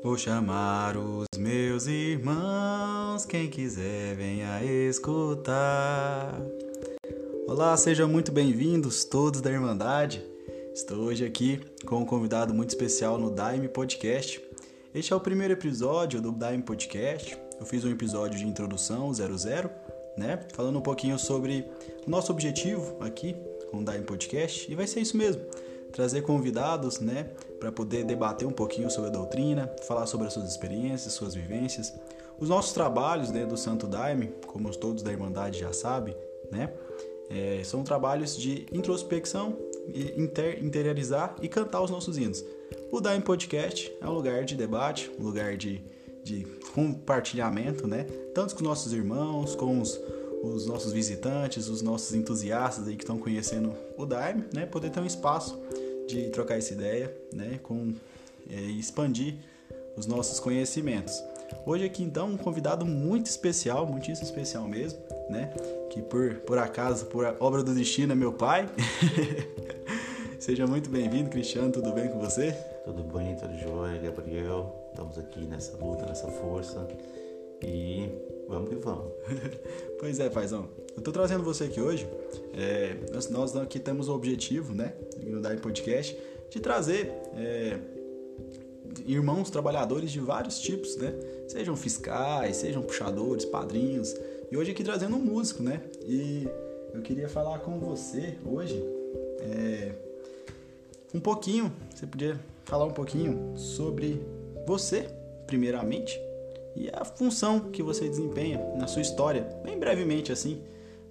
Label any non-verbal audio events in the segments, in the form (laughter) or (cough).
Vou chamar os meus irmãos, quem quiser venha escutar. Olá, sejam muito bem-vindos todos da Irmandade. Estou hoje aqui com um convidado muito especial no Daime Podcast. Este é o primeiro episódio do Daime Podcast. Eu fiz um episódio de introdução 00, né? Falando um pouquinho sobre o nosso objetivo aqui com o Daime Podcast e vai ser isso mesmo trazer convidados, né, para poder debater um pouquinho sobre a doutrina, falar sobre as suas experiências, suas vivências. Os nossos trabalhos dentro do Santo Daime, como todos da Irmandade já sabem, né, é, são trabalhos de introspecção, inter, interiorizar e cantar os nossos hinos. O Daime Podcast é um lugar de debate, um lugar de, de compartilhamento, né, tanto com nossos irmãos, com os os nossos visitantes, os nossos entusiastas aí que estão conhecendo o Daime, né, poder ter um espaço de trocar essa ideia, né, com é, expandir os nossos conhecimentos. Hoje aqui então um convidado muito especial, muitíssimo especial mesmo, né, que por por acaso, por obra do destino é meu pai. (laughs) Seja muito bem-vindo, Cristiano, tudo bem com você? Tudo bem, tudo jóia, Gabriel. Estamos aqui nessa luta, nessa força e Vamos que vamos. (laughs) pois é, paizão. Eu tô trazendo você aqui hoje. É, nós, nós, aqui temos o objetivo, né, no Daí Podcast, de trazer é, irmãos trabalhadores de vários tipos, né? Sejam fiscais, sejam puxadores, padrinhos. E hoje aqui trazendo um músico, né? E eu queria falar com você hoje é, um pouquinho. Você podia falar um pouquinho sobre você, primeiramente, e a função que você desempenha na sua história, bem brevemente assim,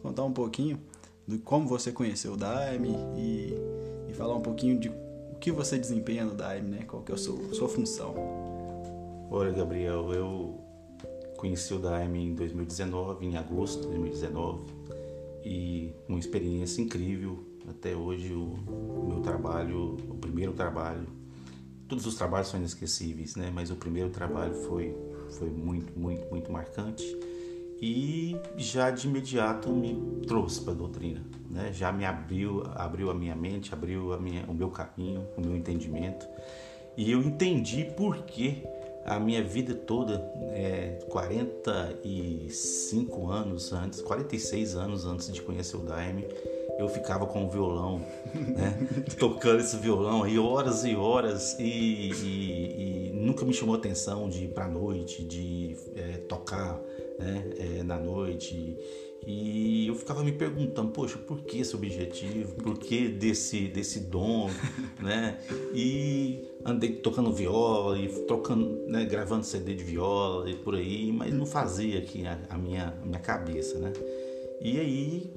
contar um pouquinho de como você conheceu o Daime e, e falar um pouquinho de o que você desempenha no Daime, né? Qual que é a sua, sua função. Olha, Gabriel, eu conheci o Daime em 2019, em agosto de 2019, e uma experiência incrível. Até hoje o meu trabalho, o primeiro trabalho, todos os trabalhos são inesquecíveis, né? Mas o primeiro trabalho foi foi muito, muito, muito marcante e já de imediato me trouxe para a doutrina, né? Já me abriu, abriu a minha mente, abriu a minha, o meu caminho, o meu entendimento e eu entendi por que a minha vida toda, é, 45 anos antes, 46 anos antes de conhecer o Daime, eu ficava com o violão, né? tocando esse violão aí horas e horas e, e, e nunca me chamou atenção de ir para noite, de é, tocar né? É, na noite. E eu ficava me perguntando, poxa, por que esse objetivo? Por que desse, desse dom, (laughs) né? E andei tocando viola e trocando, né, gravando CD de viola e por aí, mas não fazia aqui a, a minha, a minha cabeça, né? E aí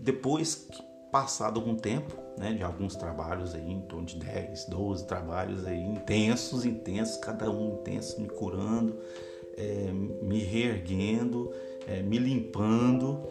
depois passado algum tempo, né, de alguns trabalhos aí, em torno de 10, 12 trabalhos aí, intensos, intensos, cada um intenso, me curando, é, me reerguendo, é, me limpando,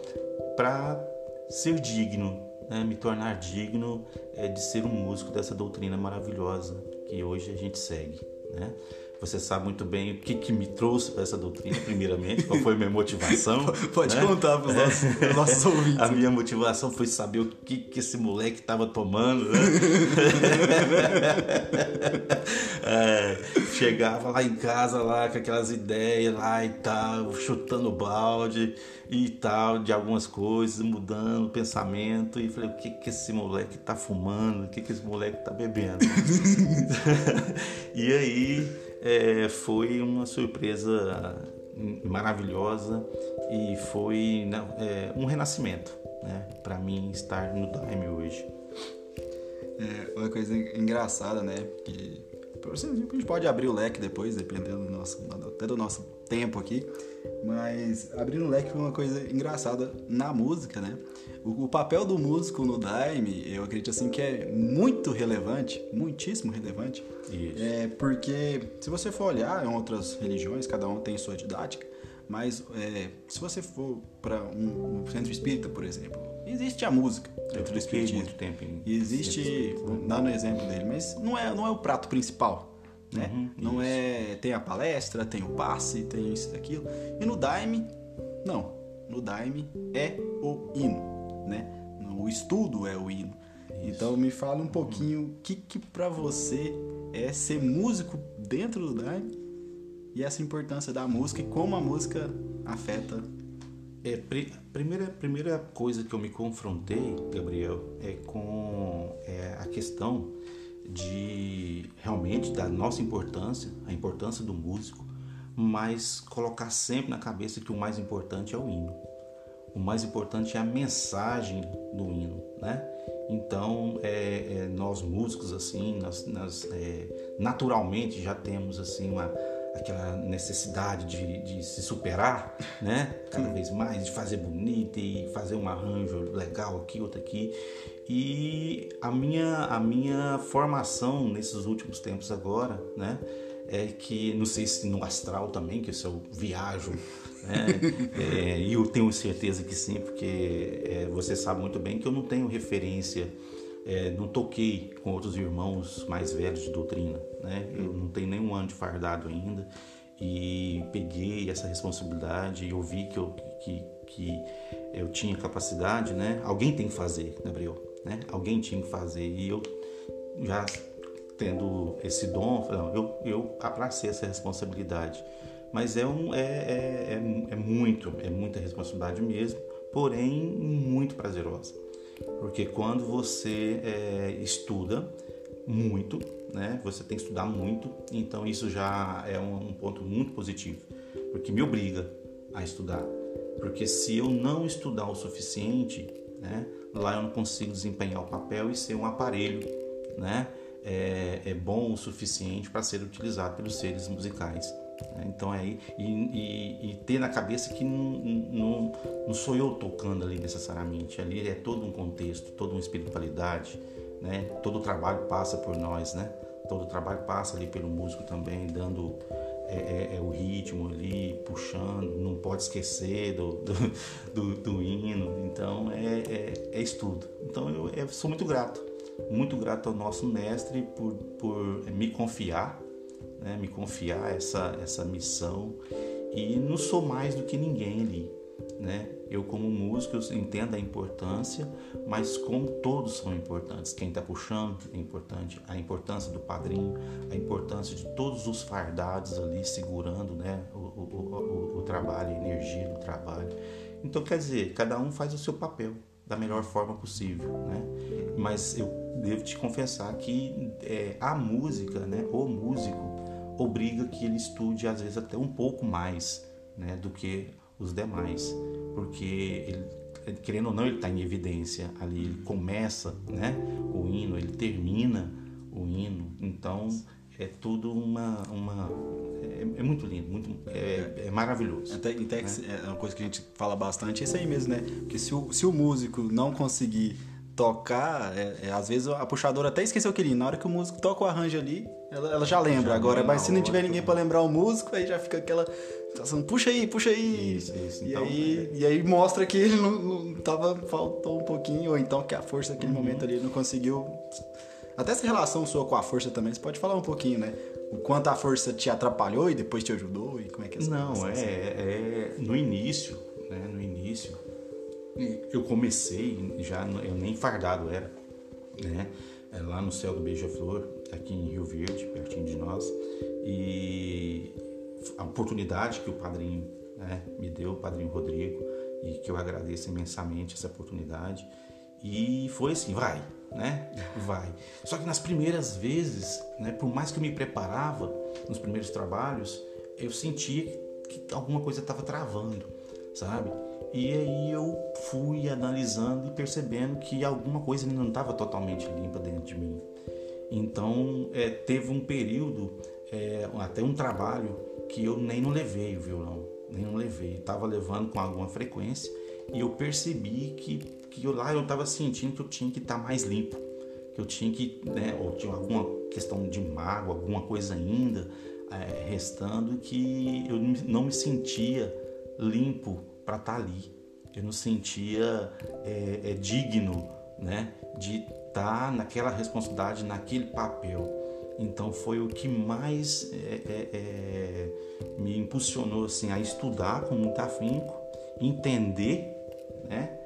para ser digno, né, me tornar digno é, de ser um músico dessa doutrina maravilhosa que hoje a gente segue. Né? Você sabe muito bem o que, que me trouxe para essa doutrina, primeiramente, qual foi a minha motivação. (laughs) Pode né? contar para os nossos, nossos, ouvintes. A minha motivação foi saber o que, que esse moleque estava tomando. Né? (laughs) é, chegava lá em casa, lá com aquelas ideias lá e tal, chutando balde e tal, de algumas coisas, mudando o pensamento. E falei, o que, que esse moleque está fumando? O que, que esse moleque está bebendo? (laughs) e aí é, foi uma surpresa maravilhosa e foi né, é, um renascimento né, para mim estar no Daime hoje. É uma coisa engraçada, né? Que a gente pode abrir o leque depois, dependendo do nosso, até do nosso tempo aqui. Mas abrindo o leque foi uma coisa engraçada na música, né? O, o, papel do músico no Daime, eu acredito assim que é muito relevante, muitíssimo relevante. Isso. É porque se você for olhar em outras religiões, cada um tem sua didática, mas é, se você for para um, um, centro espírita, por exemplo, existe a música dentro do espiritismo. muito tempo em existe, dando o exemplo dele, mas não é, não é o prato principal. Né? Uhum, não isso. é. Tem a palestra, tem o passe, tem isso e aquilo. E no Daime, não. No Daime é o hino né? O estudo é o hino. Isso. Então me fala um pouquinho o que que para você é ser músico dentro do Daime e essa importância da música e como a música afeta. É, primeira, primeira coisa que eu me confrontei, Gabriel, é com é, a questão de realmente da nossa importância, a importância do músico, mas colocar sempre na cabeça que o mais importante é o hino. O mais importante é a mensagem do hino, né? Então, é, é, nós músicos assim, nós, nós é, naturalmente já temos assim uma aquela necessidade de, de se superar, né? Cada vez mais, de fazer bonito e fazer um arranjo legal aqui, outro aqui. E a minha, a minha formação nesses últimos tempos agora, né? É que, não sei se no astral também, que se eu viajo, né? (laughs) é, e eu tenho certeza que sim, porque é, você sabe muito bem que eu não tenho referência é, não toquei com outros irmãos mais velhos de doutrina, né? Eu não tenho nenhum ano de fardado ainda e peguei essa responsabilidade e eu vi que eu, que, que eu tinha capacidade, né? Alguém tem que fazer, Gabriel, né? Alguém tinha que fazer e eu já tendo esse dom, eu, eu abracei essa responsabilidade. Mas é, um, é, é, é, é muito, é muita responsabilidade mesmo, porém muito prazerosa. Porque quando você é, estuda muito, né, você tem que estudar muito, então isso já é um, um ponto muito positivo, porque me obriga a estudar. Porque se eu não estudar o suficiente, né, lá eu não consigo desempenhar o papel e ser um aparelho né, é, é bom o suficiente para ser utilizado pelos seres musicais. Né? Então é e, e, e, ter na cabeça que não, não, não, sou eu tocando ali necessariamente, ali é todo um contexto, toda uma espiritualidade, né? Todo o trabalho passa por nós, né? Todo o trabalho passa ali pelo músico também, dando é, é, é o ritmo ali, puxando, não pode esquecer do, do, do, do hino, então é, é, é estudo. Então eu, eu sou muito grato, muito grato ao nosso mestre por, por me confiar né, me confiar essa, essa missão e não sou mais do que ninguém ali. Né? Eu, como músico, eu entendo a importância, mas como todos são importantes, quem está puxando é importante, a importância do padrinho, a importância de todos os fardados ali segurando né, o, o, o, o trabalho, a energia do trabalho. Então, quer dizer, cada um faz o seu papel da melhor forma possível, né? Mas eu devo te confessar que é, a música, né, o músico, obriga que ele estude às vezes até um pouco mais né, do que os demais, porque ele, querendo ou não ele está em evidência ali, ele começa né, o hino, ele termina o hino, então é tudo uma, uma é, é muito lindo, muito é, é maravilhoso. Até, até né? é uma coisa que a gente fala bastante, é isso aí mesmo, né? Porque se o, se o músico não conseguir tocar, é, é, às vezes a puxadora até esqueceu que ele, na hora que o músico toca o arranjo ali, ela, ela já lembra. Já Agora, mas se não tiver ninguém para lembrar o músico, aí já fica aquela situação, puxa aí, puxa aí. Isso, isso. E, então, aí, é... e aí mostra que ele não, não tava, faltou um pouquinho, ou então que a força naquele uhum. momento ali não conseguiu. Até essa relação sua com a força também, você pode falar um pouquinho, né? O quanto a força te atrapalhou e depois te ajudou e como é que é Não, é, é, no início, né? No início, eu comecei, já eu nem fardado era, né? É lá no céu do Beija-Flor, aqui em Rio Verde, pertinho de nós. E a oportunidade que o padrinho né, me deu, o padrinho Rodrigo, e que eu agradeço imensamente essa oportunidade. E foi assim, vai, né? (laughs) Vai. Só que nas primeiras vezes, né, por mais que eu me preparava nos primeiros trabalhos, eu sentia que alguma coisa estava travando, sabe? E aí eu fui analisando e percebendo que alguma coisa não estava totalmente limpa dentro de mim. Então é, teve um período, é, até um trabalho, que eu nem não levei o violão, nem não levei. Estava levando com alguma frequência e eu percebi que, que eu, lá eu estava sentindo que eu tinha que estar tá mais limpo, que eu tinha que, né, ou tinha alguma questão de mágoa, alguma coisa ainda é, restando, que eu não me sentia limpo para estar tá ali. Eu não sentia é, é, digno né, de estar tá naquela responsabilidade, naquele papel. Então foi o que mais é, é, é me impulsionou assim, a estudar com muito afinco, entender né,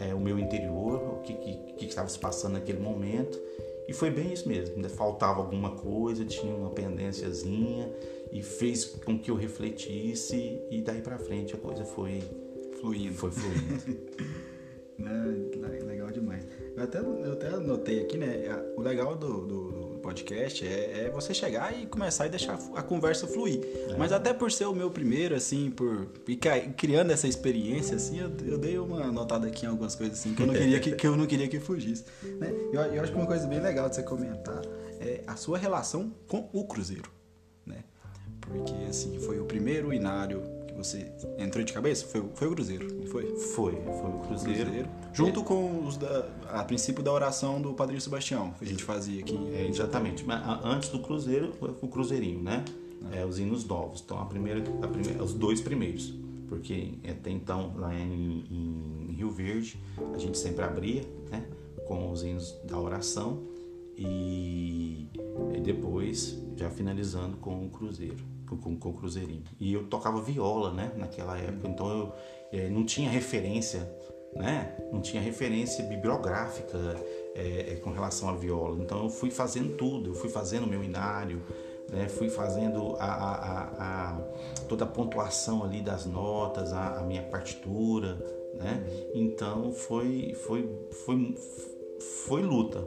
é, o meu interior, o que, que, que estava se passando naquele momento. E foi bem isso mesmo. Ainda faltava alguma coisa, tinha uma pendênciazinha e fez com que eu refletisse e daí para frente a coisa foi fluindo. Foi fluindo. (laughs) né? Legal demais. Eu até, eu até anotei aqui, né? O legal do, do podcast é, é, você chegar e começar e deixar a conversa fluir. É. Mas até por ser o meu primeiro, assim, por criando essa experiência, assim, eu, eu, dei uma notada aqui em algumas coisas assim que eu não queria que, que eu não queria que fugisse. Né? Eu, eu acho que uma coisa bem legal de você comentar é a sua relação com o Cruzeiro, né? Porque assim foi o primeiro inário você entrou de cabeça? Foi, foi o Cruzeiro, não foi? Foi, foi o Cruzeiro. Cruzeiro junto é. com os da, a princípio da oração do Padrinho Sebastião, que a gente fazia aqui. É, exatamente. Mas antes do Cruzeiro, o Cruzeirinho, né? Ah. É, os hinos novos. Então, a primeira, a primeira, os dois primeiros. Porque até então, lá em, em Rio Verde, a gente sempre abria, né? Com os hinos da oração e, e depois já finalizando com o Cruzeiro com, com o Cruzeirinho. E eu tocava viola, né, naquela época, então eu é, não tinha referência, né, não tinha referência bibliográfica é, é, com relação à viola. Então eu fui fazendo tudo, eu fui fazendo meu inário, né, fui fazendo a, a, a, toda a pontuação ali das notas, a, minha partitura, né, então foi, foi, foi, foi luta,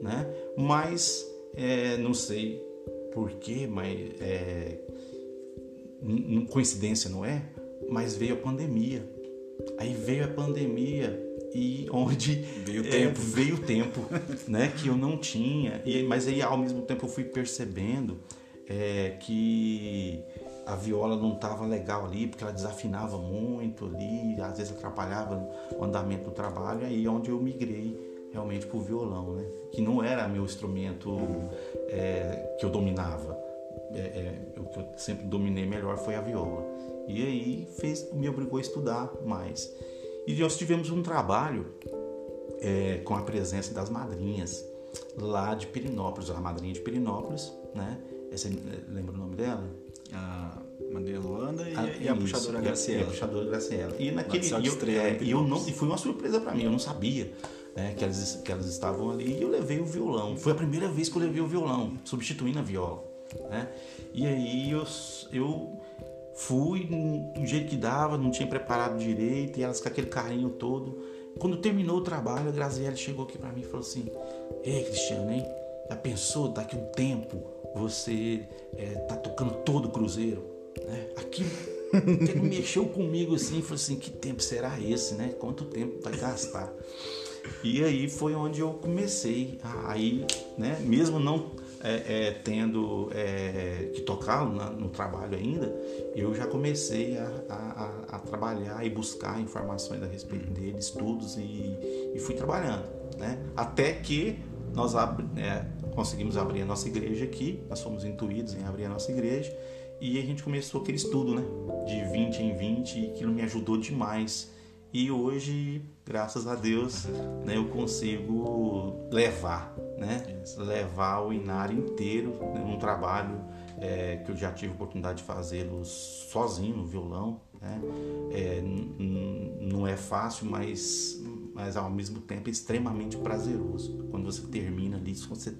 né, mas é, não sei porquê, mas é, coincidência não é, mas veio a pandemia. Aí veio a pandemia e onde veio o é, tempo, veio o tempo, (laughs) né, que eu não tinha. E mas aí ao mesmo tempo eu fui percebendo é, que a viola não estava legal ali, porque ela desafinava muito ali, às vezes atrapalhava o andamento do trabalho, aí é onde eu migrei realmente para o violão, né? que não era meu instrumento é, que eu dominava é, é, o que eu sempre dominei melhor foi a viola. E aí fez, me obrigou a estudar mais. E nós tivemos um trabalho é, com a presença das madrinhas lá de Pirinópolis, a madrinha de Pirinópolis, né? Você lembra o nome dela? A Madrinha Luanda e, a, e a puxadora Graciela. E a puxadora Graciela. E naquele e eu, é, e eu não e foi uma surpresa para mim, eu não sabia. Né, que, elas, que elas estavam ali e eu levei o violão. Foi a primeira vez que eu levei o violão, substituindo a viola. Né? E aí eu, eu fui do jeito que dava, não tinha preparado direito, e elas com aquele carinho todo. Quando terminou o trabalho, a Graziella chegou aqui para mim e falou assim: Ei, Cristiano, hein? Já pensou daqui um tempo você é, tá tocando todo o Cruzeiro? Né? Aquilo mexeu comigo assim, falou assim: Que tempo será esse, né? Quanto tempo vai gastar? E aí foi onde eu comecei. Aí, né? Mesmo não é, é, tendo é, que tocar no trabalho ainda, eu já comecei a, a, a, trabalhar e buscar informações a respeito dele, estudos e, e fui trabalhando, né? Até que nós é, conseguimos abrir a nossa igreja aqui, nós fomos intuídos em abrir a nossa igreja e a gente começou aquele estudo, né? De 20 em 20 e aquilo me ajudou demais. E hoje, graças a Deus, né, eu consigo levar né? Levar o Inário inteiro né, num trabalho é, que eu já tive a oportunidade de fazê-lo sozinho no violão, né? É, não é fácil, mas, mas ao mesmo tempo é extremamente prazeroso. Quando você termina ali, quando você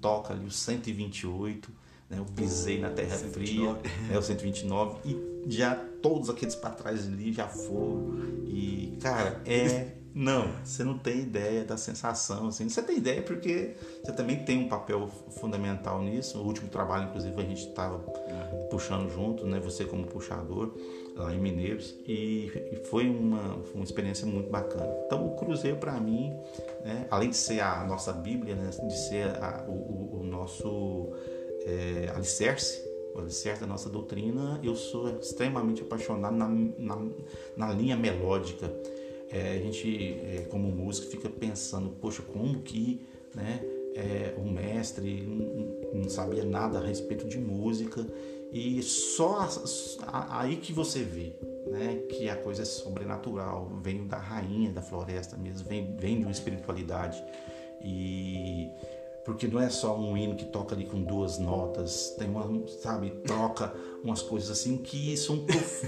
toca ali o 128, né? eu pisei na terra 129. fria, é o 129 e já todos aqueles para trás ali já foram e cara é (laughs) não, você não tem ideia da sensação, assim. Você tem ideia porque você também tem um papel fundamental nisso. O último trabalho, inclusive, a gente estava puxando junto, né? Você como puxador lá em Mineiros e, e foi uma, uma experiência muito bacana. Então, o cruzeiro para mim, né? além de ser a nossa Bíblia, né? de ser a, o, o, nosso é, alicerce, alicerce da nossa doutrina, eu sou extremamente apaixonado na, na, na linha melódica. É, a gente, é, como músico, fica pensando, poxa, como que né, é, o mestre não, não, sabia nada a respeito de música? E só a, a, aí que você vê né, que a coisa é sobrenatural, vem da rainha da floresta mesmo, vem, vem de uma espiritualidade. E porque não é só um hino que toca ali com duas notas, tem uma, sabe, troca umas coisas assim que são prof,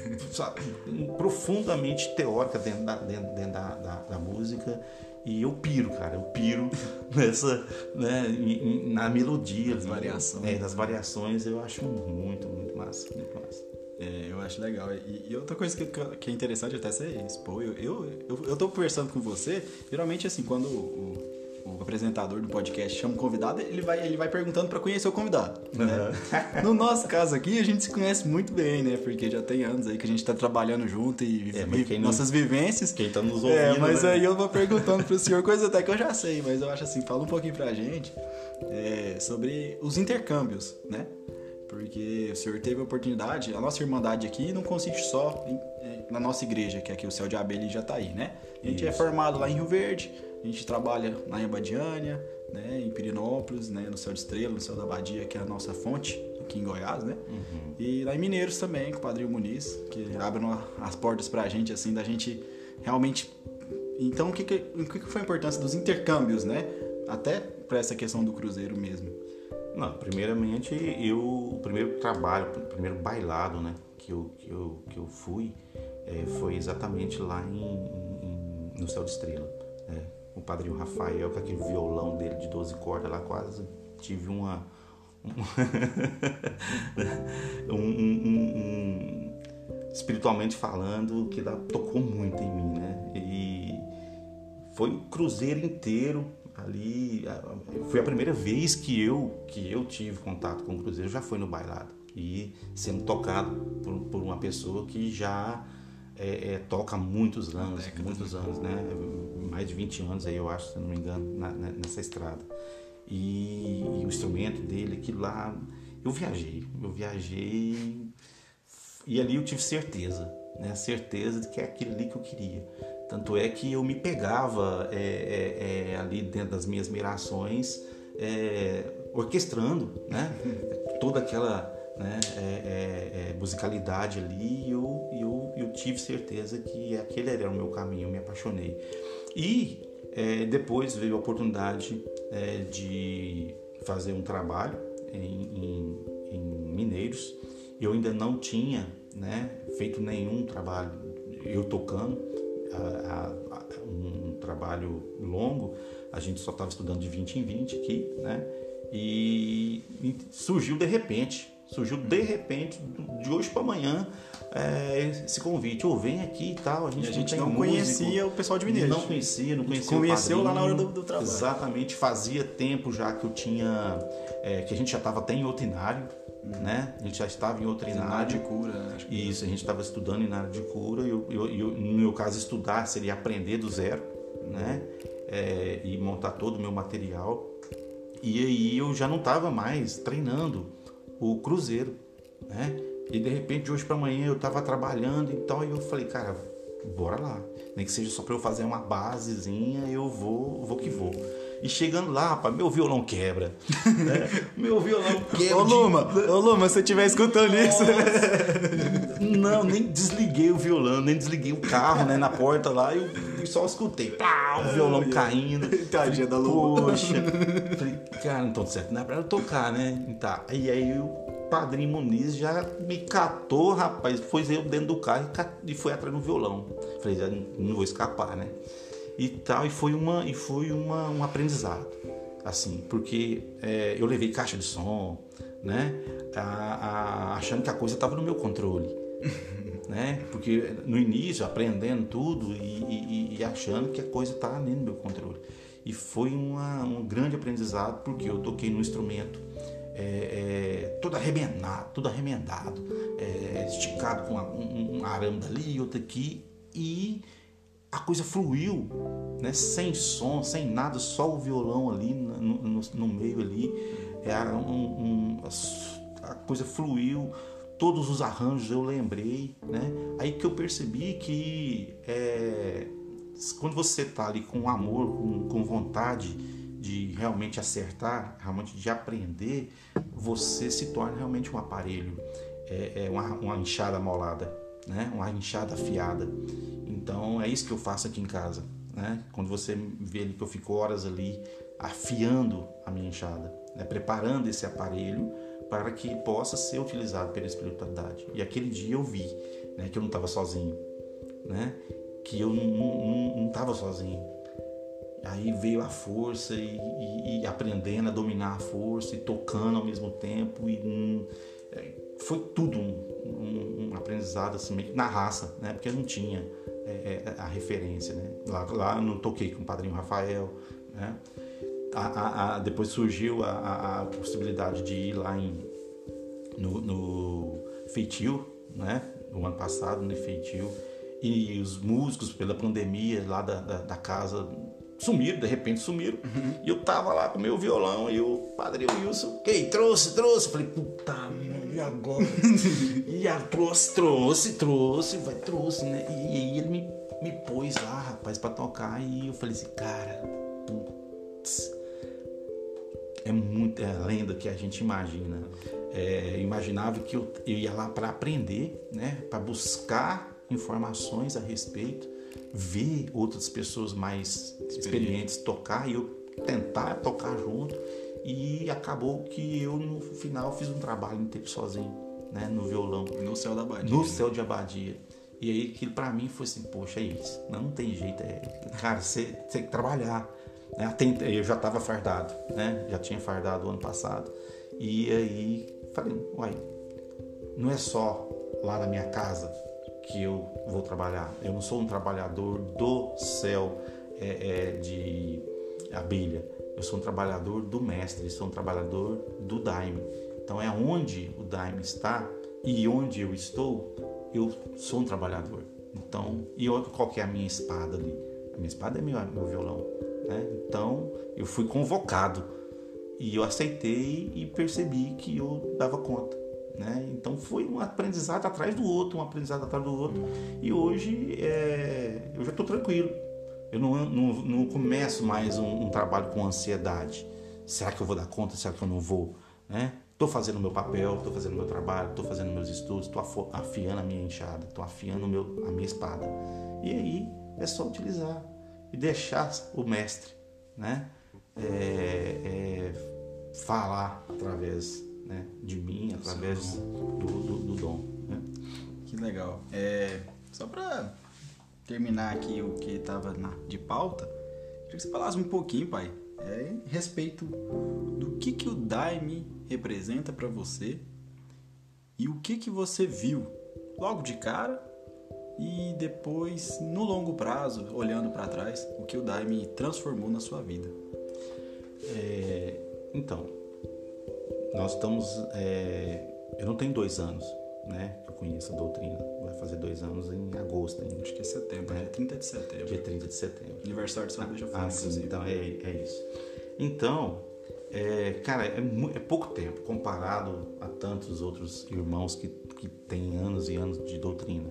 (laughs) profundamente teóricas dentro, da, dentro, dentro da, da, da, música E eu piro, cara, eu piro (laughs) nessa, né, na melodia. As variações. É, das variações eu acho muito, muito massa, muito massa. É, eu acho legal. E, e outra coisa que, que, é interessante até ser expor, eu, eu, eu, eu tô conversando com você, geralmente assim, quando o, o apresentador do podcast chama um convidado, ele vai, ele vai perguntando para conhecer o convidado. Né? (laughs) no nosso caso aqui, a gente se conhece muito bem, né? Porque já tem anos aí que a gente tá trabalhando junto e é, nossas vivências. Quem tá nos é, ouvindo. É, mas né? aí eu vou perguntando pro senhor coisa até que eu já sei, mas eu acho assim, fala um pouquinho pra gente é, sobre os intercâmbios, né? porque o senhor teve a oportunidade, a nossa irmandade aqui não consiste só em, em, na nossa igreja, que aqui o Céu de Abelha já está aí, né? A gente é Isso. é formado lá em Rio Verde, a gente trabalha lá em Abadiânia, né, em Pirinópolis, né, no Céu de Estrela, no Céu da Abadia, que é a nossa fonte aqui em Goiás, né? Uhum. E lá em Mineiros também, com o Padrinho Muniz, que abre as portas para a gente, assim, da gente realmente... Então, o que, que, o que foi a importância dos intercâmbios, né? Até para essa questão do cruzeiro mesmo. Não, primeiramente eu o primeiro trabalho, o primeiro bailado, né, que eu que eu, que eu fui é, foi exatamente lá em, em, no Céu de Estrela. Né? O padrinho Rafael com aquele violão dele de 12 cordas lá quase tive uma um, (laughs) um, um, espiritualmente falando que tocou muito em mim, né? E foi o cruzeiro inteiro ali foi a primeira vez que eu que eu tive contato com o cruzeiro já foi no bailado e sendo tocado por, por uma pessoa que já é, é, toca há muitos anos muitos anos né? mais de 20 anos aí eu acho se não me engano na, nessa estrada. E, e, o instrumento dele aquilo lá eu viajei eu viajei e ali eu tive certeza né? Certeza de que é aquilo ali que eu queria. Tanto é que eu me pegava é, é, é, ali dentro das minhas mirações é, orquestrando né? (laughs) toda aquela né, é, é, musicalidade ali e eu, eu, eu tive certeza que aquele era o meu caminho, eu me apaixonei. E depois veio a oportunidade de fazer um trabalho em, em, em Mineiros. Eu ainda não tinha né, feito nenhum trabalho eu tocando, a, a, um trabalho longo, a gente só estava estudando de 20 em 20 aqui, né? E surgiu de repente, surgiu de repente, de hoje para amanhã, é, esse convite. Ou oh, vem aqui e tal. A gente, e a gente não, não conhecia o pessoal de Mineiro. Não conhecia, não conhecia Conheceu lá na hora do, do, trabalho. Exatamente. Fazia tempo já que eu tinha. É, que a gente já estava até em Otinário né? A gente já estava em outra área de cura. Né? Isso, a gente estava estudando em área de cura. E eu, eu, eu, no meu caso, estudar seria aprender do zero, né? É, e montar todo o meu material. E aí eu já não estava mais treinando o cruzeiro, né? E de repente, de hoje para amanhã, eu estava trabalhando e tal. E eu falei, cara, bora lá. Nem que seja só para eu fazer uma basezinha, eu vou, vou que vou. E chegando lá, rapaz, meu violão quebra. Né? (laughs) Meu violão quebra. Ô Luma, de... ô Luma, se você estiver escutando Nossa. isso. (laughs) Não, nem desliguei o violão, nem desliguei o carro, né, na porta lá, e eu só escutei. Pá, o violão caindo. Tadinha da Luma. Poxa. Falei, cara, então certo, não é pra eu tocar, né? Tá. E aí o padrinho Muniz já me catou, rapaz, foi eu dentro do carro e foi atrás do violão. Falei, não vou escapar, né? e tal e foi uma e foi uma, um aprendizado assim porque é, eu levei caixa de som né a, a, achando que a coisa estava no meu controle né? Porque no início aprendendo tudo e, e, e achando que a coisa estava no meu controle. E foi uma, um grande aprendizado porque eu toquei no instrumento é, é, todo arremendado, todo arremendado, é, esticado com um, um arame dali e outro aqui e a coisa fluiu, né? sem som, sem nada, só o violão ali no, no, no meio ali, é, um, um, a coisa fluiu, todos os arranjos eu lembrei, né? Aí que eu percebi que é, quando você está ali com amor, com, com vontade de realmente acertar, realmente de aprender, você se torna realmente um aparelho, é, é uma, uma enxada molada, né? Uma enxada afiada. Então é isso que eu faço aqui em casa. Né? Quando você vê ali que eu fico horas ali afiando a minha enxada, né? preparando esse aparelho para que possa ser utilizado pela espiritualidade. E aquele dia eu vi né, que eu não estava sozinho, né? que eu não estava sozinho. Aí veio a força e, e, e, aprendendo a dominar a força e tocando ao mesmo tempo e hum, foi tudo um, um, um, aprendizado assim na raça, né? Porque eu não tinha é, é, a referência, né? Lá, lá eu não toquei com o padrinho Rafael, né? A, a, depois surgiu a, possibilidade de ir lá em, no, no feitio, né? No ano passado, no feitio e os músicos pela pandemia lá da, da, da casa sumiram, de repente sumiram. Uhum. E eu tava lá com meu violão e o padre Wilson, quem trouxe, trouxe. Falei, puta merda, e agora? (laughs) e a trouxe, trouxe, trouxe, vai, trouxe, né? E, aí ele me, me pôs lá, rapaz, pra tocar. E eu falei assim, cara, putz. É muito é do que a gente imagina. É, imaginava que eu, eu ia lá para aprender, né? Para buscar informações a respeito ver outras pessoas mais experientes tocar e eu tentar tocar junto e acabou que eu no final fiz um trabalho inteiro sozinho, né, no violão, no céu da abadia. No céu de abadia. E aí aquilo para mim foi assim, poxa, é isso. Não, não tem jeito, é, cara, você tem que trabalhar. Né? Eu já estava fardado, né? Já tinha fardado o ano passado. E aí falei, uai, não é só lá na minha casa que eu vou trabalhar. Eu não sou um trabalhador do céu é, é, de abelha. Eu sou um trabalhador do mestre, sou um trabalhador do daime. Então é onde o daime está e onde eu estou, eu sou um trabalhador. Então, e qual que é a minha espada ali? A minha espada é meu, meu violão. Né? Então, eu fui convocado e eu aceitei e percebi que eu dava conta. Né? Então foi um aprendizado atrás do outro, um aprendizado atrás do outro. E hoje é, eu já estou tranquilo. Eu não, não, não começo mais um, um, trabalho com ansiedade. Será que eu vou dar conta? Será que eu não vou? Estou né? fazendo meu papel, estou fazendo meu trabalho, estou fazendo meus estudos, estou afiando a minha enxada, estou afiando meu, a minha espada. E aí é só utilizar e deixar o mestre né? É, é, falar através né, de mim através do, do, do dom. Né? Que legal. É, só para terminar aqui o que estava de pauta, queria que você falasse um pouquinho, pai, é, a respeito do que, que o Daime representa para você e o que, que você viu logo de cara e depois no longo prazo, olhando para trás, o que o Daime transformou na sua vida. É, então, nós estamos. É, eu não tenho dois anos, né? Que eu conheço a doutrina. Vai fazer dois anos em agosto ainda. Acho que é setembro, né? dia 30 de setembro. Dia 30 de setembro. Aniversário de São Luís ah, sim, então é, é isso. Então, é, cara, é, é, pouco tempo comparado a tantos outros irmãos que, que têm anos e anos de doutrina.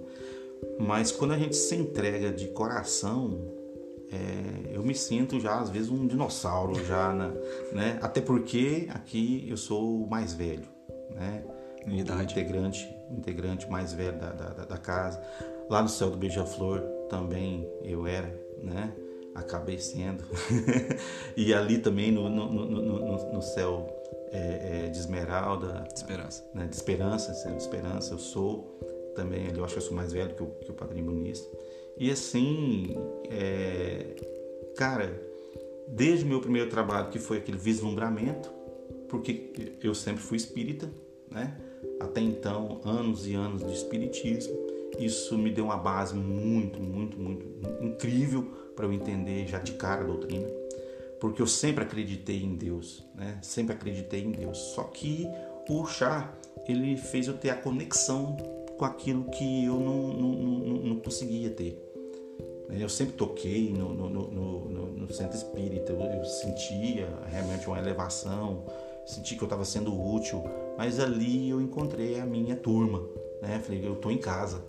Mas quando a gente se entrega de coração é, eu me sinto já às vezes um dinossauro já, na, né? Até porque aqui eu sou o mais velho, né? Unidade. integrante, integrante mais velho da, da, da casa. Lá no céu do Beija-Flor também eu era, né? Acabei sendo. (laughs) e ali também no, no, no, no céu é, é, de Esmeralda. De esperança. Né? De esperança, céu de esperança, eu sou também, eu acho que eu sou mais velho que o, que o Padrinho. E assim, é, cara, desde o meu primeiro trabalho, que foi aquele vislumbramento, porque eu sempre fui espírita, né? Até então, anos e anos de espiritismo. Isso me deu uma base muito, muito, muito incrível para eu entender já de cara a doutrina, porque eu sempre acreditei em Deus, né? Sempre acreditei em Deus. Só que o chá, ele fez eu ter a conexão com aquilo que eu não, não, não, não conseguia ter. Eu sempre toquei no, no, no, no centro espírita, eu, eu, sentia realmente uma elevação, senti que eu estava sendo útil, mas ali eu encontrei a minha turma, né? Falei, eu estou em casa.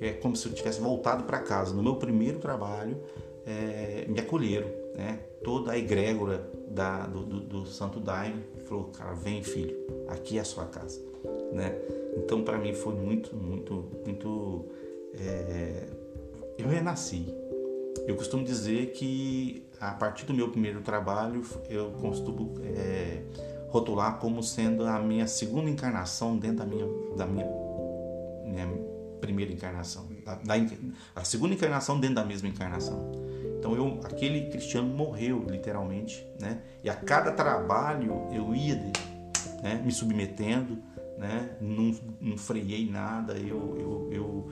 É como se eu tivesse voltado para casa. No meu primeiro trabalho, é, me acolheram, né? Toda a egrégora da, do, do, do Santo Daime falou, cara, vem filho, aqui é a sua casa, né? Então para mim foi muito, muito, muito é, eu renasci. Eu costumo dizer que a partir do meu primeiro trabalho eu costumo é, rotular como sendo a minha segunda encarnação dentro da minha, da minha, minha primeira encarnação, da, da, a segunda encarnação dentro da mesma encarnação. Então eu, aquele cristiano morreu literalmente, né? E a cada trabalho eu ia né, me submetendo, né? Não, não freiei nada, eu, eu, eu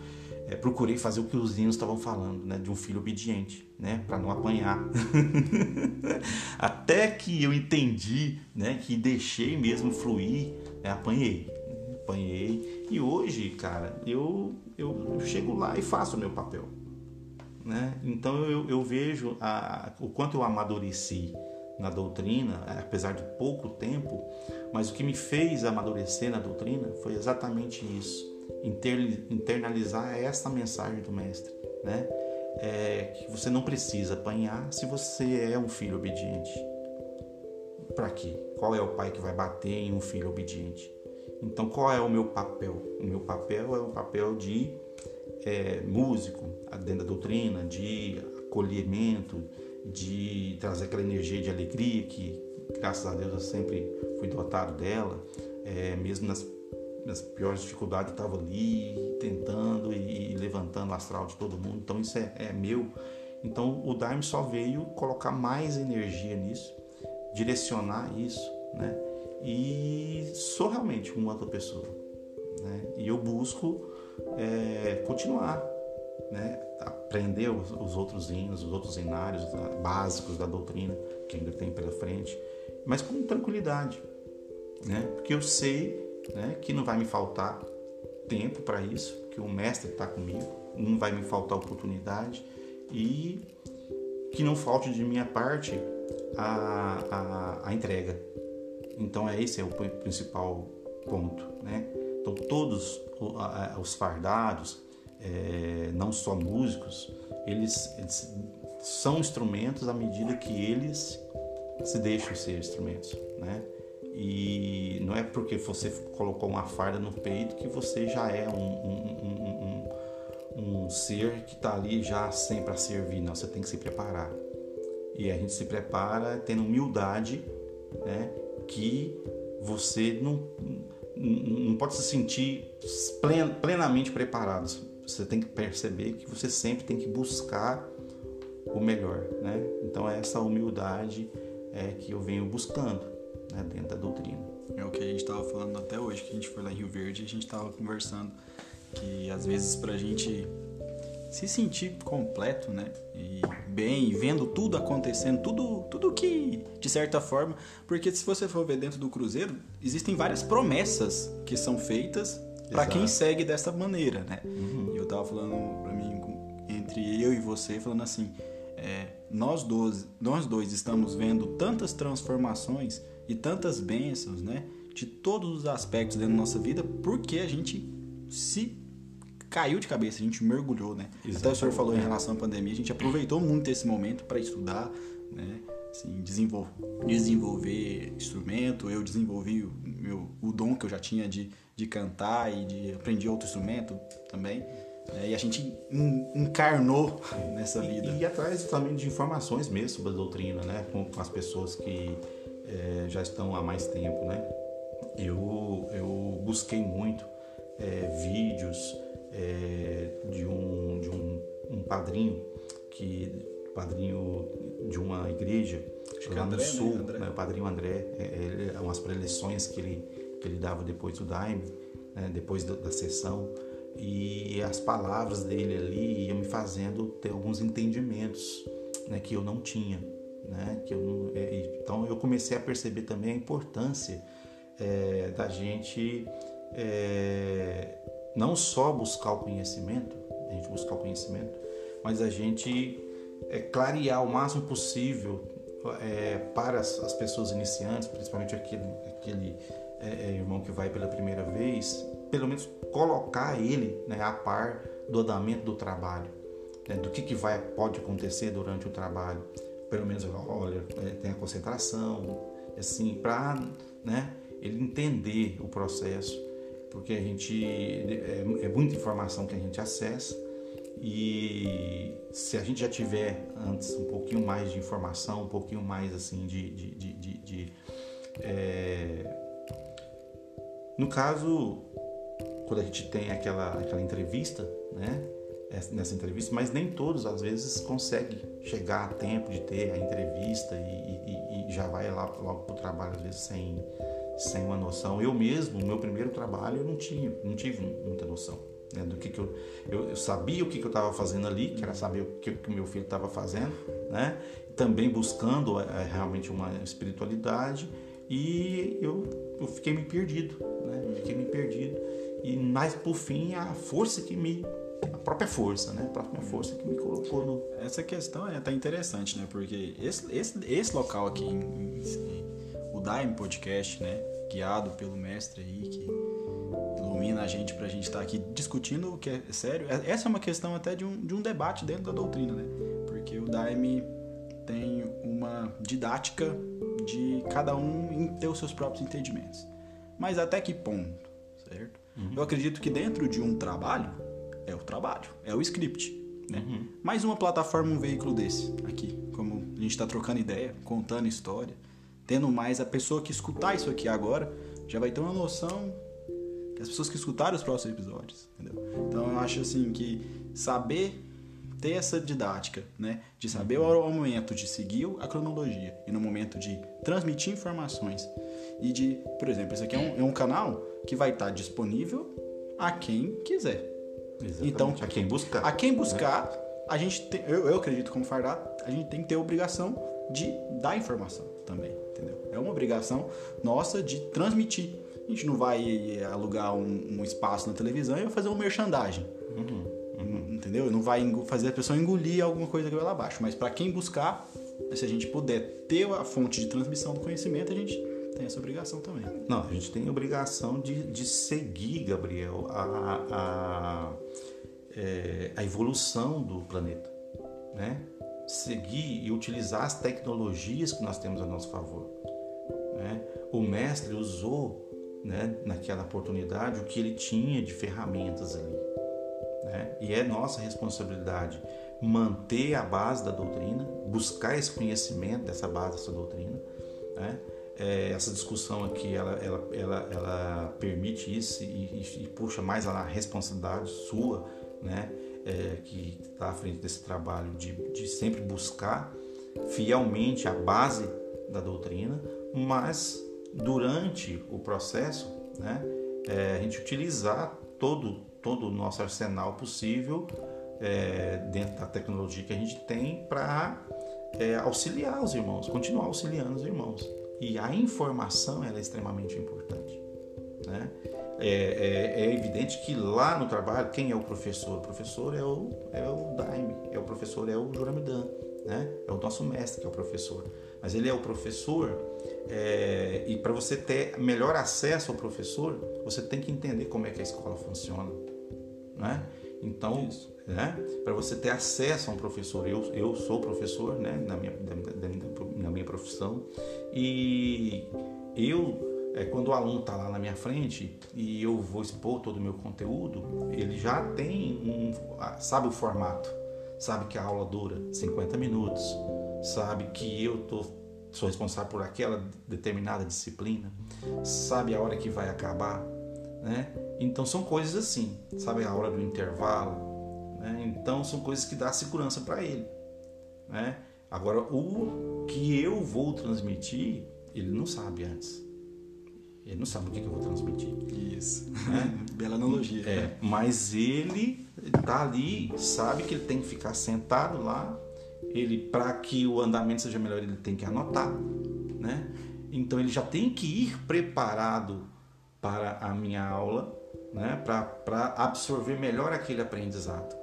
é, procurei fazer o que os hinos estavam falando, né? De um filho obediente, né? Para não apanhar. (laughs) Até que eu entendi, né? Que deixei mesmo fluir, né, apanhei, apanhei. E hoje, cara, eu, eu, eu chego lá e faço o meu papel. Né? Então eu, eu vejo a, o quanto eu amadureci na doutrina, apesar de pouco tempo, mas o que me fez amadurecer na doutrina foi exatamente isso: internalizar essa mensagem do Mestre, né? É, que você não precisa apanhar se você é um filho obediente. Para quê? Qual é o pai que vai bater em um filho obediente? Então, qual é o meu papel? O meu papel é o papel de é, músico dentro da doutrina, de acolhimento, de trazer aquela energia de alegria que, graças a Deus, eu sempre fui dotado dela, é, mesmo nas, nas piores dificuldades, estava ali tentando e, e, levantando o astral de todo mundo. Então, isso é, é meu. Então, o Daime só veio colocar mais energia nisso, direcionar isso, né? E sou realmente uma outra pessoa, né? E eu busco é, continuar, né? aprender os, os, outros hinos, os outros hinários básicos da doutrina que ainda tem pela frente, mas com tranquilidade, né? porque eu sei né, que não vai me faltar tempo para isso, que o mestre está comigo, não vai me faltar oportunidade e que não falte de minha parte a, a, a entrega. Então é esse é o principal ponto, né? Então todos os fardados, é, não só músicos, eles, eles, são instrumentos à medida que eles se deixam ser instrumentos, né? E não é porque você colocou uma farda no peito que você já é um, um, um, um ser que está ali já sempre a servir. Não, você tem que se preparar. E a gente se prepara tendo humildade, né? Que você não não pode se sentir plenamente preparado. Você tem que perceber que você sempre tem que buscar o melhor, né? Então é essa humildade é que eu venho buscando né, dentro da doutrina. É o que a gente estava falando até hoje, que a gente foi lá em Rio Verde, a gente estava conversando que às vezes para a gente se sentir completo, né? E bem, vendo tudo acontecendo, tudo, tudo que de certa forma, porque se você for ver dentro do cruzeiro, existem várias promessas que são feitas para quem segue dessa maneira, né? Uhum. Eu tava falando para mim entre eu e você, falando assim, é, nós dois, nós dois estamos vendo tantas transformações e tantas bênçãos, né? De todos os aspectos da nossa vida, porque a gente se caiu de cabeça, a gente mergulhou, né? Exatamente. Até o senhor falou em relação à pandemia, a gente aproveitou muito esse momento para estudar, né? Assim, desenvolver, desenvolver instrumento, eu desenvolvi o, meu, o dom que eu já tinha de, de cantar e de aprender outro instrumento também. Né? E a gente encarnou (laughs) nessa vida. E, e atrás também de informações mesmo sobre a doutrina, né? Com, com as pessoas que é, já estão há mais tempo, né? Eu, eu busquei muito é, vídeos, é, de, um, de um, um, padrinho que padrinho de uma igreja Acho lá André, no né? sul, né? Né? o padrinho André, é, ele, é umas preleções que ele, que ele dava depois do daime, né? depois da, da sessão, e as palavras dele ali iam me fazendo ter alguns entendimentos né? que eu não tinha. Né? Que eu é, então eu comecei a perceber também a importância é, da gente é, não só buscar o conhecimento, a gente buscar o conhecimento, mas a gente é, clarear o máximo possível é, para as, as, pessoas iniciantes, principalmente aquele, aquele é, irmão que vai pela primeira vez, pelo menos colocar ele né, a par do andamento do trabalho, né, do que, que vai, pode acontecer durante o trabalho. Pelo menos, olha, é, tem a concentração, assim, para né, ele entender o processo porque a gente é, é, muita informação que a gente acessa e se a gente já tiver antes um pouquinho mais de informação, um pouquinho mais assim de, de, de, de, de é... no caso quando a gente tem aquela, aquela entrevista, né? Nessa entrevista, mas nem todos às vezes conseguem chegar a tempo de ter a entrevista e, e, e já vai lá logo para o trabalho, às vezes sem, sem uma noção. Eu mesmo, no meu primeiro trabalho, eu não tinha, não tive muita noção né, do que, que eu, eu, eu, sabia o que, que eu estava fazendo ali, que era saber o que, o meu filho estava fazendo, né? Também buscando é, realmente uma espiritualidade e eu, eu fiquei me perdido, né? Fiquei me perdido e mais por fim a força que me a própria força, né? A própria força que me colocou no. Essa questão é até interessante, né? Porque esse, esse, esse local aqui, em, em, o Daime Podcast, né? Guiado pelo mestre aí, que ilumina a gente pra gente estar tá aqui discutindo o que é sério. É, essa é uma questão até de um, de um debate dentro da doutrina, né? Porque o Daime tem uma didática de cada um ter os seus próprios entendimentos. Mas até que ponto, certo? Uhum. Eu acredito que dentro de um trabalho, é o trabalho, é o script. Né? Uhum. Mais uma plataforma, um veículo desse aqui, como a gente está trocando ideia, contando história, tendo mais a pessoa que escutar isso aqui agora já vai ter uma noção as pessoas que escutaram os próximos episódios, entendeu? Então eu acho assim que saber ter essa didática, né, de saber o momento de seguir a cronologia e no momento de transmitir informações e de, por exemplo, esse aqui é um, é um canal que vai estar disponível a quem quiser. Exatamente. Então, a quem buscar. A quem buscar, né? a gente tem, eu, eu acredito como Fardá, a gente tem que ter a obrigação de dar informação também, entendeu? É uma obrigação nossa de transmitir a gente não vai alugar um, um espaço na televisão e vai fazer um merchandising. Uhum, uhum. Entendeu? Não vai fazer a pessoa engolir alguma coisa que vai lá abaixo. Mas para quem buscar, se a gente puder ter a fonte de transmissão do conhecimento, a gente tem essa obrigação também. Não, a gente tem a obrigação de, de seguir, Gabriel, a, a, é, a evolução do planeta. Né? Seguir e utilizar as tecnologias que nós temos a nosso favor. Né? O mestre usou né, naquela oportunidade o que ele tinha de ferramentas ali. Né? E é nossa responsabilidade manter a base da doutrina, buscar esse conhecimento dessa base dessa doutrina. Né? É, essa discussão aqui ela, ela, ela, ela permite isso e, e, e, puxa mais a responsabilidade sua, né? É, que está à frente desse trabalho de, de sempre buscar fielmente a base da doutrina, mas durante o processo, né, é, a gente utilizar todo, todo o nosso arsenal possível é, dentro da tecnologia que a gente tem para é, auxiliar os irmãos, continuar auxiliando os irmãos. E a informação é extremamente importante. Né? É, é, é, evidente que lá no trabalho, quem é o professor? O professor é o, é o Daime, é o professor, é o Juramidan, né? é o nosso mestre que é o professor. Mas ele é o professor é, e para você ter melhor acesso ao professor, você tem que entender como é que a escola funciona, né? Então, né? Para você ter acesso a um professor, eu, eu sou professor, né? Na minha, na minha profissão e eu é, quando o aluno está lá na minha frente e eu vou expor todo o meu conteúdo, ele já tem um, sabe o formato, sabe que a aula dura 50 minutos, sabe que eu estou sou responsável por aquela determinada disciplina, sabe a hora que vai acabar, né? Então são coisas assim, sabe a hora do intervalo, né? Então são coisas que dá segurança para ele, né? Agora o que eu vou transmitir, ele não sabe antes. Ele não sabe o que, eu vou transmitir. Isso. Né? (laughs) Bela analogia. É, mas ele tá ali, sabe que ele tem que ficar sentado lá ele para que o andamento seja melhor, ele tem que anotar, né? Então ele já tem que ir preparado para a minha aula, né? Para absorver melhor aquele aprendizado.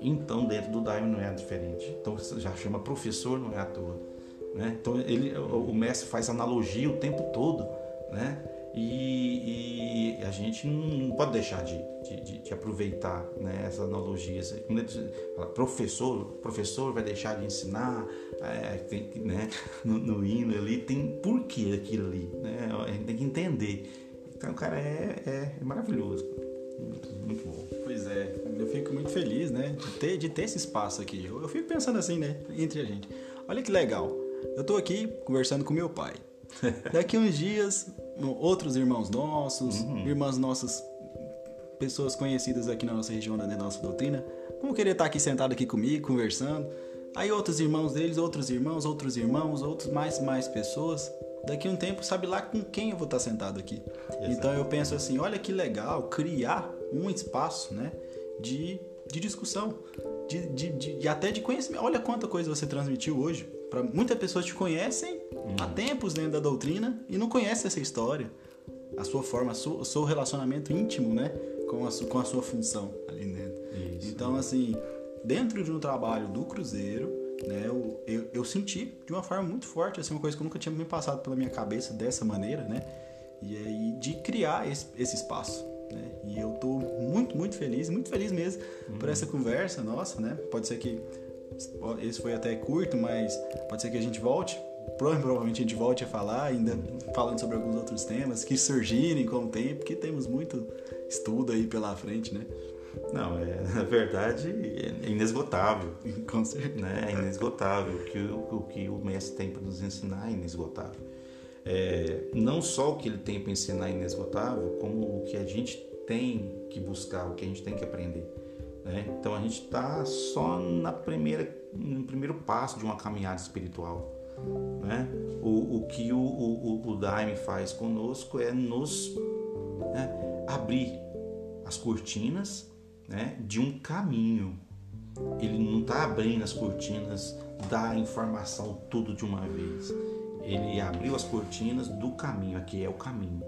Então dentro do Daime não é diferente. Então já chama professor não é à toa, né? Então ele, o mestre faz analogia o tempo todo, né? E, e, a gente não pode deixar de, de, de aproveitar né, essas analogias. Quando ele fala, professor, professor vai deixar de ensinar, é, tem, né, (laughs) no, no, hino ali tem porquê aquilo ali. Né? A gente tem que entender. Então, cara, é, é, é maravilhoso. Muito, muito, bom. Pois é, eu fico muito feliz né, de, ter, de ter esse espaço aqui. Eu, eu fico pensando assim, né, entre a gente. Olha que legal. Eu estou aqui conversando com meu pai. (laughs) Daqui uns dias outros irmãos nossos, uhum. irmãs nossas pessoas conhecidas aqui na nossa região da nossa doutrina vão querer estar aqui sentado aqui comigo, conversando. Aí outros irmãos deles, outros irmãos, outros irmãos, outros mais mais pessoas. Daqui a um tempo, sabe lá com quem eu vou estar sentado aqui. Exato. Então eu penso assim, olha que legal criar um espaço, né, de, de discussão, de, de, de, até de conhecimento. Olha quanta coisa você transmitiu hoje. Para muitas pessoas te conhecem hum. há tempos dentro da doutrina e não conhecem essa história, a sua forma, o seu relacionamento íntimo, né, com a, com a sua função ali dentro. Isso. Então assim, dentro de um trabalho do Cruzeiro, né, eu, eu, eu, senti de uma forma muito forte, assim, uma coisa que eu nunca tinha me passado pela minha cabeça dessa maneira, né? E aí de criar esse, esse espaço, né? E eu tô muito, muito feliz, muito feliz mesmo uhum. por essa conversa nossa, né? Pode ser que esse foi até curto, mas pode ser que a gente volte. Provavelmente a gente volte a falar, ainda falando sobre alguns outros temas que surgirem com o tempo, que temos muito estudo aí pela frente, né? Não, é, (laughs) na verdade é inesgotável. Com certeza. Né? É inesgotável. O que o, o que o mestre tem para nos ensinar é inesgotável. É, não só o que ele tem para ensinar é inesgotável, como o que a gente tem que buscar, o que a gente tem que aprender. Né? Então a gente está só na primeira, no primeiro passo de uma caminhada espiritual. Né? O, o que o, o, o Daime faz conosco é nos né, abrir as cortinas né, de um caminho. Ele não está abrindo as cortinas da informação tudo de uma vez. Ele abriu as cortinas do caminho, aqui é o caminho.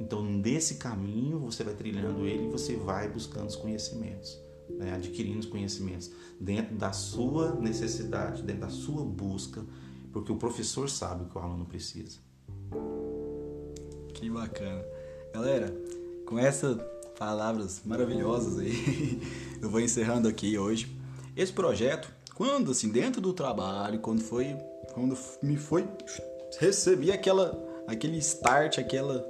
Então, desse caminho, você vai trilhando ele e você vai buscando os conhecimentos, né, adquirindo os conhecimentos dentro da sua necessidade, dentro da sua busca, porque o professor sabe o que o aluno precisa. Que bacana. Galera, com essa palavras maravilhosas aí. (laughs) Eu vou encerrando aqui hoje. Esse projeto, quando assim, dentro do trabalho, quando foi. Quando me foi. Recebi aquela. aquele start, aquela.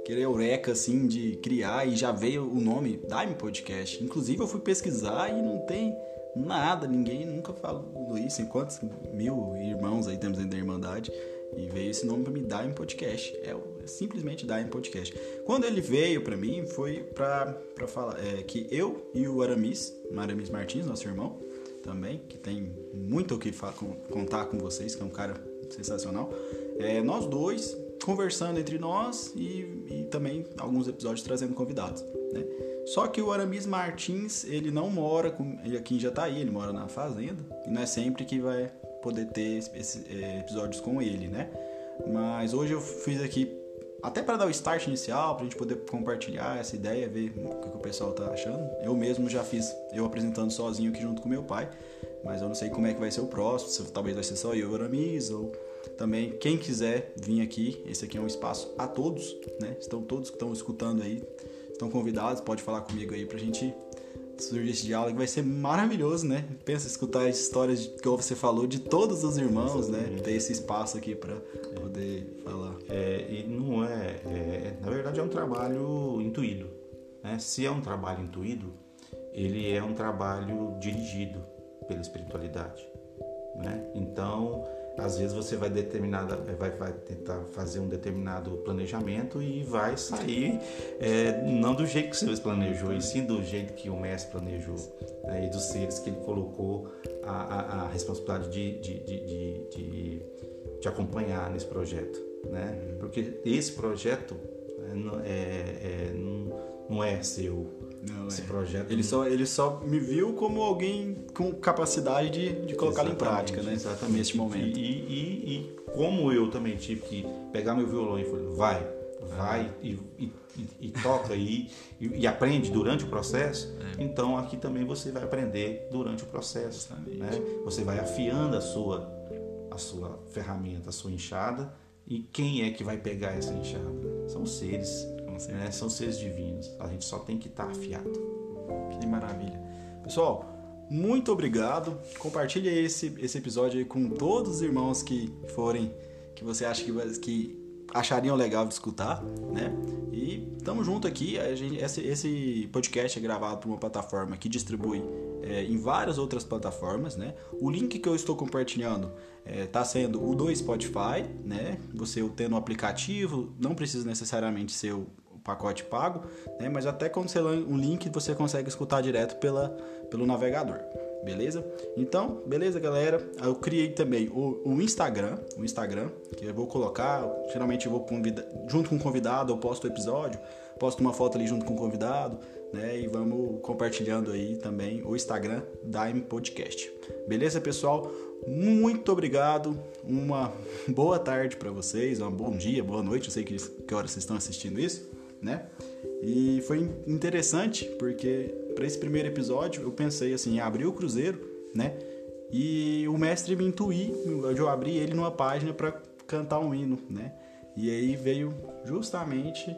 aquele eureka assim de criar e já veio o nome Dime Podcast. Inclusive eu fui pesquisar e não tem nada, ninguém nunca falou isso. Em quantos mil irmãos aí temos dentro da Irmandade? E veio esse nome para me dar em podcast. É, é simplesmente em podcast. Quando ele veio para mim, foi para falar é, que eu e o Aramis, Aramis Martins, nosso irmão, também, que tem muito o que contar com vocês, que é um cara sensacional, é, nós dois conversando entre nós e, e também alguns episódios trazendo convidados. Né? Só que o Aramis Martins, ele não mora com, ele aqui em Jataí, ele mora na fazenda, e não é sempre que vai poder ter esses é, episódios com ele, né? Mas hoje eu fiz aqui até para dar o start inicial, para a gente poder compartilhar essa ideia, ver o que o pessoal tá achando. Eu mesmo já fiz, eu apresentando sozinho aqui junto com meu pai, mas eu não sei como é que vai ser o próximo, se talvez vai ser só eu Aramis, ou também quem quiser vir aqui, esse aqui é um espaço a todos, né? Estão todos que estão escutando aí, estão convidados, pode falar comigo aí pra gente surgir esse diálogo, vai ser maravilhoso, né? Pensa escutar as histórias que você falou de todos os irmãos, né? Ter esse espaço aqui para poder falar. É, e não é, é, na verdade é um trabalho intuído. Né? Se é um trabalho intuído, ele é um trabalho dirigido pela espiritualidade. Né? Então, às vezes você vai determinada, vai, vai tentar fazer um determinado planejamento e vai sair é, não do jeito que você planejou, e sim do jeito que o mestre planejou né? e dos seres que ele colocou a, a, a responsabilidade de, de, de, de, de acompanhar nesse projeto, né? Porque esse projeto né, é, é, não é seu, não, esse é. projeto. Ele só, ele só me viu como alguém com capacidade de, de colocá-lo em prática, né? Exatamente. Neste momento. E, e, e, como eu também tive que pegar meu violão e falar, vai, vai e, e, e toca e, e, aprende durante o processo, é. então aqui também você vai aprender durante o processo. Né? Você vai afiando a sua, a sua ferramenta, a sua enxada. E quem é que vai pegar essa enxada? São seres né? São seres divinos. A gente só tem que estar tá afiado. Que maravilha. Pessoal, muito obrigado. Compartilhe esse, esse episódio aí com todos os irmãos que forem, que você acha que, que achariam legal de escutar, né? E tamo junto aqui. A gente, esse, esse podcast é gravado por uma plataforma que distribui é, em várias outras plataformas, né? O link que eu estou compartilhando está é, sendo o do Spotify, né? Você tendo o aplicativo, não precisa necessariamente ser o pacote pago, né? Mas até quando você lança um link, você consegue escutar direto pela, pelo navegador. Beleza? Então, beleza, galera? Eu criei também o, o Instagram, o Instagram, que eu vou colocar, geralmente eu vou convidar, junto com o convidado, eu posto o episódio, posto uma foto ali junto com o convidado, né? E vamos compartilhando aí também o Instagram Dime Podcast. Beleza, pessoal? Muito obrigado. Uma (laughs) boa tarde para vocês, um bom dia, boa noite. Eu sei que, que hora vocês estão assistindo isso, né? E foi interessante porque para esse primeiro episódio eu pensei assim, abrir o cruzeiro, né? E o mestre me intuiu, eu abri ele numa página para cantar um hino, né? E aí veio justamente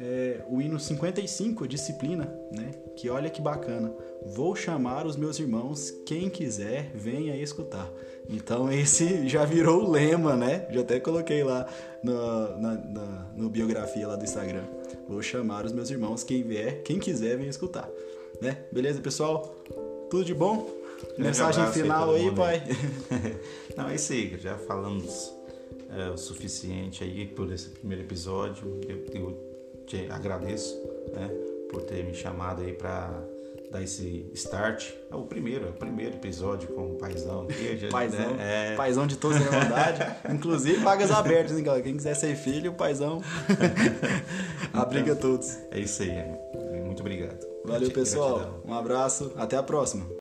é, o hino 55, disciplina, né? Que olha que bacana. Vou chamar os meus irmãos, quem quiser, venha escutar. Então esse já virou o lema, né? Já até coloquei lá no, na, na, no biografia lá do Instagram. Vou chamar os meus irmãos, quem vier, quem quiser, venha escutar. Né? Beleza, pessoal? Tudo de bom? Mensagem final aí, pai. (laughs) Não, é isso aí, já falamos é, o suficiente aí por esse primeiro episódio. Eu, eu te agradeço né, por ter me chamado aí para dar esse start. É o primeiro, é o primeiro episódio com o Paizão aqui. paizão, né? é... paizão de toda a Irmandade. (laughs) Inclusive, vagas abertas, hein, galera? Quem quiser ser filho, o Paizão (laughs) abriga então, todos. É isso aí, muito obrigado. Valeu, pessoal. Um abraço. Até a próxima.